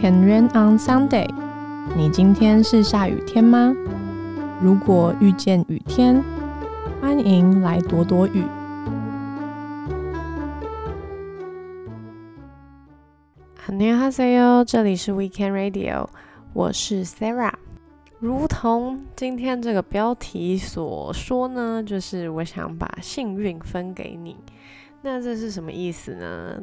Can rain on Sunday？你今天是下雨天吗？如果遇见雨天，欢迎来躲躲雨。안녕하세요，这里是 Weekend Radio，我是 Sarah。如同今天这个标题所说呢，就是我想把幸运分给你。那这是什么意思呢？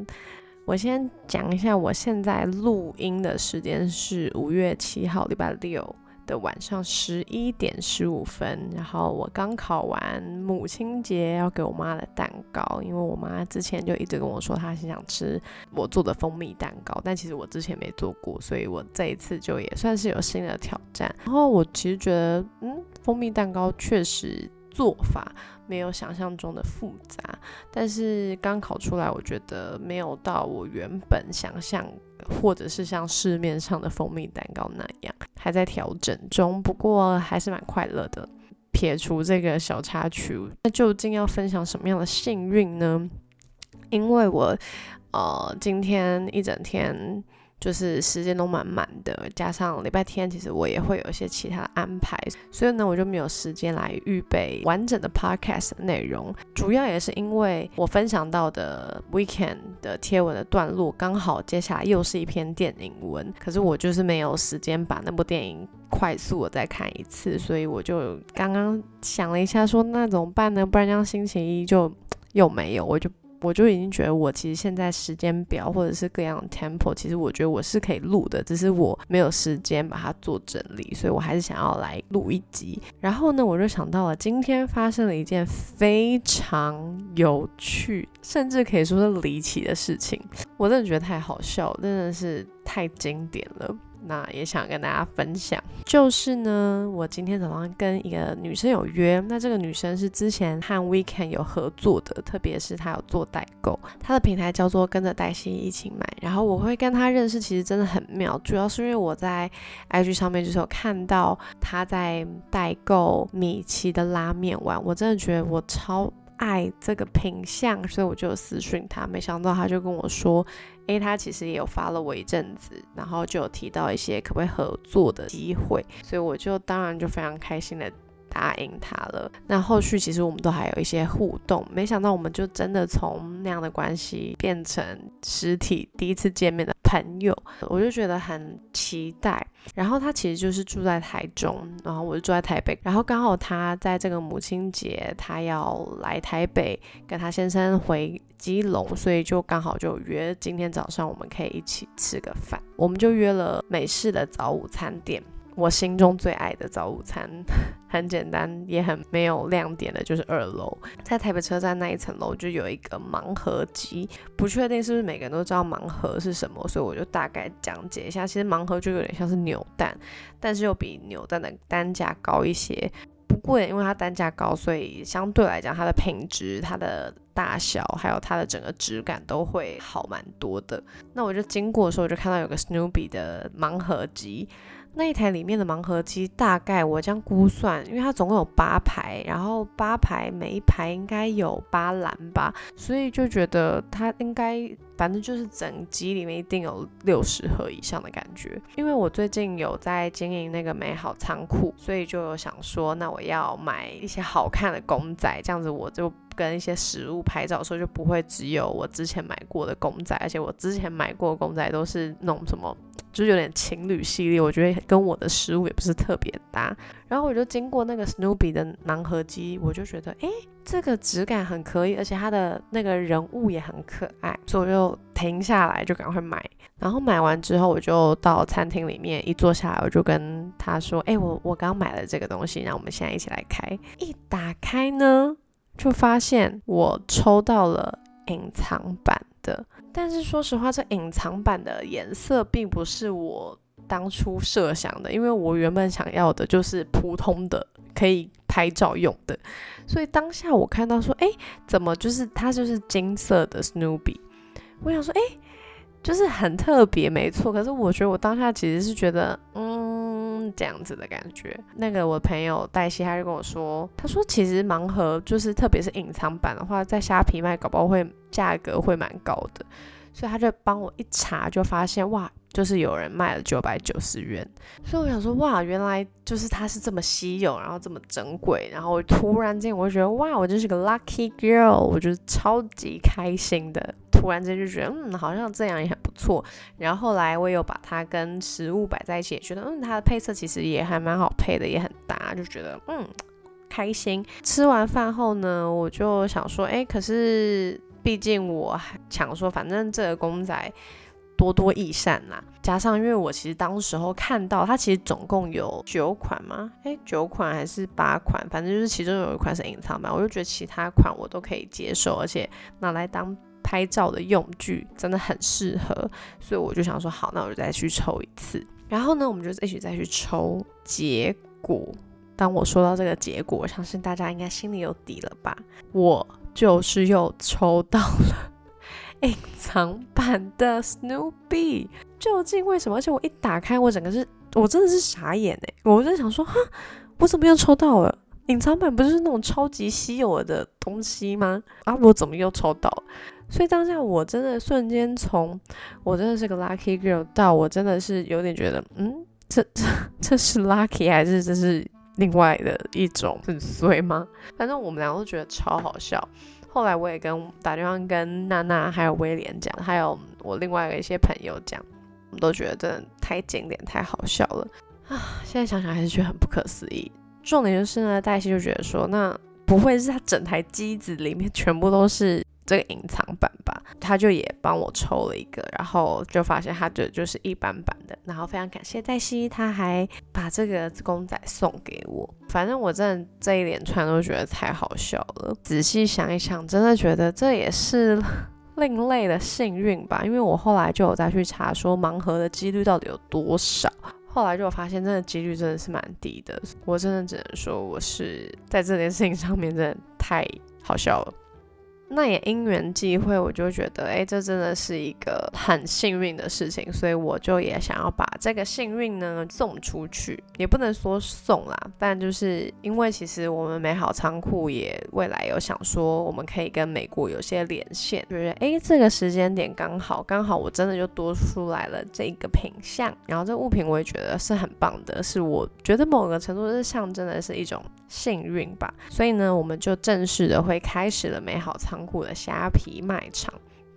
我先讲一下，我现在录音的时间是五月七号礼拜六的晚上十一点十五分。然后我刚考完母亲节要给我妈的蛋糕，因为我妈之前就一直跟我说她很想吃我做的蜂蜜蛋糕，但其实我之前没做过，所以我这一次就也算是有新的挑战。然后我其实觉得，嗯，蜂蜜蛋糕确实做法。没有想象中的复杂，但是刚烤出来，我觉得没有到我原本想象，或者是像市面上的蜂蜜蛋糕那样，还在调整中。不过还是蛮快乐的。撇除这个小插曲，那究竟要分享什么样的幸运呢？因为我，呃，今天一整天。就是时间都满满的，加上礼拜天，其实我也会有一些其他的安排，所以呢，我就没有时间来预备完整的 podcast 内容。主要也是因为我分享到的 weekend 的贴文的段落，刚好接下来又是一篇电影文，可是我就是没有时间把那部电影快速的再看一次，所以我就刚刚想了一下，说那怎么办呢？不然这样星期一就又没有，我就。我就已经觉得，我其实现在时间表或者是各样 tempo，其实我觉得我是可以录的，只是我没有时间把它做整理，所以我还是想要来录一集。然后呢，我就想到了今天发生了一件非常有趣，甚至可以说是离奇的事情，我真的觉得太好笑，真的是太经典了。那也想跟大家分享，就是呢，我今天早上跟一个女生有约，那这个女生是之前和 Weekend 有合作的，特别是她有做代购，她的平台叫做跟着黛西一起买，然后我会跟她认识，其实真的很妙，主要是因为我在 IG 上面就是有看到她在代购米奇的拉面碗，我真的觉得我超。爱这个品相，所以我就私讯他，没想到他就跟我说，诶，他其实也有发了我一阵子，然后就有提到一些可不可以合作的机会，所以我就当然就非常开心的答应他了。那后续其实我们都还有一些互动，没想到我们就真的从那样的关系变成实体第一次见面的。朋友，我就觉得很期待。然后他其实就是住在台中，然后我就住在台北。然后刚好他在这个母亲节，他要来台北跟他先生回基隆，所以就刚好就约今天早上我们可以一起吃个饭。我们就约了美式的早午餐店。我心中最爱的早午餐，很简单，也很没有亮点的，就是二楼，在台北车站那一层楼就有一个盲盒机，不确定是不是每个人都知道盲盒是什么，所以我就大概讲解一下。其实盲盒就有点像是扭蛋，但是又比扭蛋的单价高一些，不贵，因为它单价高，所以相对来讲它的品质、它的大小还有它的整个质感都会好蛮多的。那我就经过的时候，我就看到有个 Snoopy 的盲盒机。那一台里面的盲盒机大概我这样估算，因为它总共有八排，然后八排每一排应该有八篮吧，所以就觉得它应该反正就是整机里面一定有六十盒以上的感觉。因为我最近有在经营那个美好仓库，所以就有想说，那我要买一些好看的公仔，这样子我就跟一些食物拍照的时候就不会只有我之前买过的公仔，而且我之前买过公仔都是那种什么。就是有点情侣系列，我觉得跟我的食物也不是特别搭。然后我就经过那个 Snoopy 的盲盒机，我就觉得，哎，这个质感很可以，而且它的那个人物也很可爱，所以我就停下来就赶快买。然后买完之后，我就到餐厅里面一坐下来，我就跟他说，哎，我我刚买了这个东西，然后我们现在一起来开。一打开呢，就发现我抽到了隐藏版的。但是说实话，这隐藏版的颜色并不是我当初设想的，因为我原本想要的就是普通的可以拍照用的。所以当下我看到说，哎，怎么就是它就是金色的 Snoopy？我想说，哎，就是很特别，没错。可是我觉得我当下其实是觉得，嗯这样子的感觉。那个我朋友黛西他就跟我说，他说其实盲盒就是特别是隐藏版的话，在虾皮卖，搞不好会。价格会蛮高的，所以他就帮我一查，就发现哇，就是有人卖了九百九十元，所以我想说，哇，原来就是它是这么稀有，然后这么珍贵，然后突然间我就觉得，哇，我真是个 lucky girl，我觉得超级开心的。突然间就觉得，嗯，好像这样也很不错。然后后来我有把它跟食物摆在一起，觉得，嗯，它的配色其实也还蛮好配的，也很搭，就觉得，嗯，开心。吃完饭后呢，我就想说，哎，可是毕竟我还想说，反正这个公仔。多多益善啦，加上因为我其实当时候看到它其实总共有九款吗？诶，九款还是八款？反正就是其中有一款是隐藏版，我就觉得其他款我都可以接受，而且拿来当拍照的用具真的很适合，所以我就想说好，那我就再去抽一次。然后呢，我们就一起再去抽。结果，当我说到这个结果，相信大家应该心里有底了吧？我就是又抽到了。隐藏版的 Snoopy 究竟为什么？而且我一打开，我整个是，我真的是傻眼哎！我在想说，哈，我怎么又抽到了隐藏版？不是那种超级稀有的东西吗？啊，我怎么又抽到了？所以当下我真的瞬间从我真的是个 lucky girl 到我真的是有点觉得，嗯，这这 这是 lucky 还是这是另外的一种很衰吗？反正我们俩都觉得超好笑。后来我也跟打电话跟娜娜还有威廉讲，还有我另外的一些朋友讲，我们都觉得真的太经典、太好笑了啊！现在想想还是觉得很不可思议。重点就是呢，黛西就觉得说，那不会是他整台机子里面全部都是。这个隐藏版吧，他就也帮我抽了一个，然后就发现他就就是一般般的，然后非常感谢黛西，他还把这个公仔送给我。反正我真的这一连串都觉得太好笑了。仔细想一想，真的觉得这也是另类的幸运吧，因为我后来就有再去查说盲盒的几率到底有多少，后来就发现真的几率真的是蛮低的。我真的只能说我是在这件事情上面真的太好笑了。那也因缘际会，我就觉得，哎，这真的是一个很幸运的事情，所以我就也想要把这个幸运呢送出去，也不能说送啦，但就是因为其实我们美好仓库也未来有想说，我们可以跟美国有些连线，觉得哎，这个时间点刚好，刚好我真的就多出来了这一个品相，然后这物品我也觉得是很棒的，是我觉得某个程度是象征的是一种幸运吧，所以呢，我们就正式的会开始了美好仓。仓库的虾皮卖场，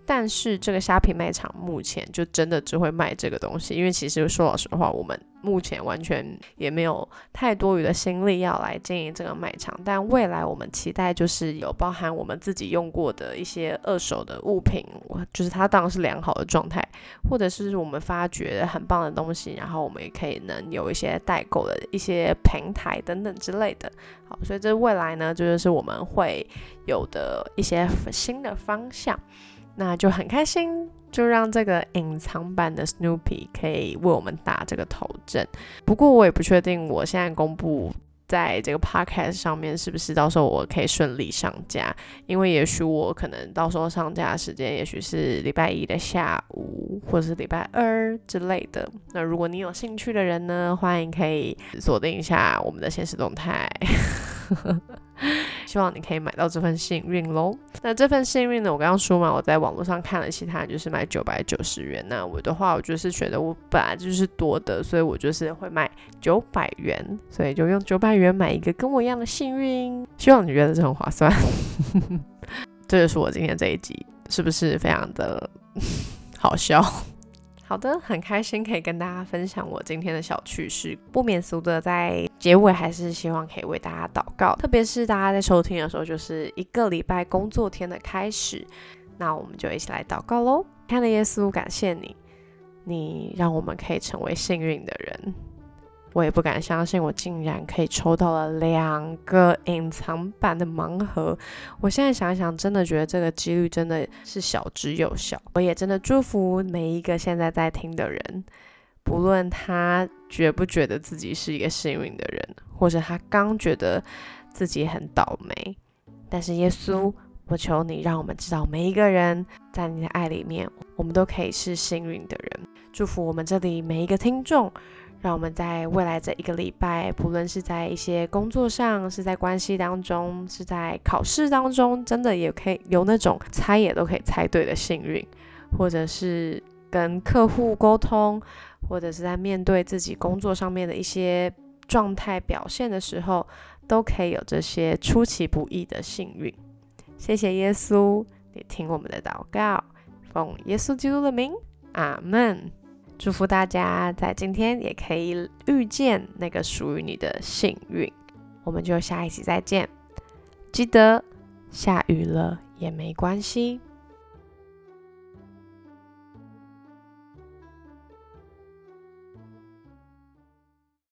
但是这个虾皮卖场目前就真的只会卖这个东西，因为其实说老实话，我们目前完全也没有太多余的心力要来经营这个卖场。但未来我们期待就是有包含我们自己用过的一些二手的物品，就是它当然是良好的状态，或者是我们发掘很棒的东西，然后我们也可以能有一些代购的一些平台等等之类的。好，所以这未来呢，就是我们会有的一些新的方向，那就很开心，就让这个隐藏版的 Snoopy 可以为我们打这个头阵。不过我也不确定，我现在公布。在这个 podcast 上面，是不是到时候我可以顺利上架？因为也许我可能到时候上架时间，也许是礼拜一的下午，或者是礼拜二之类的。那如果你有兴趣的人呢，欢迎可以锁定一下我们的现实动态。希望你可以买到这份幸运喽。那这份幸运呢？我刚刚说嘛，我在网络上看了其他人就是买九百九十元。那我的话，我就是觉得我本来就是多的，所以我就是会卖九百元，所以就用九百元买一个跟我一样的幸运。希望你觉得这很划算。这就是我今天这一集，是不是非常的 好笑？好的，很开心可以跟大家分享我今天的小趣事。不免俗的，在结尾还是希望可以为大家祷告，特别是大家在收听的时候，就是一个礼拜工作天的开始。那我们就一起来祷告喽。看了耶稣，感谢你，你让我们可以成为幸运的人。我也不敢相信，我竟然可以抽到了两个隐藏版的盲盒。我现在想想，真的觉得这个几率真的是小之又小。我也真的祝福每一个现在在听的人，不论他觉不觉得自己是一个幸运的人，或者他刚觉得自己很倒霉，但是耶稣，我求你让我们知道，每一个人在你的爱里面，我们都可以是幸运的人。祝福我们这里每一个听众。让我们在未来这一个礼拜，不论是在一些工作上，是在关系当中，是在考试当中，真的也可以有那种猜也都可以猜对的幸运，或者是跟客户沟通，或者是在面对自己工作上面的一些状态表现的时候，都可以有这些出其不意的幸运。谢谢耶稣，你听我们的祷告，奉耶稣基督的名，阿门。祝福大家在今天也可以遇见那个属于你的幸运。我们就下一期再见，记得下雨了也没关系。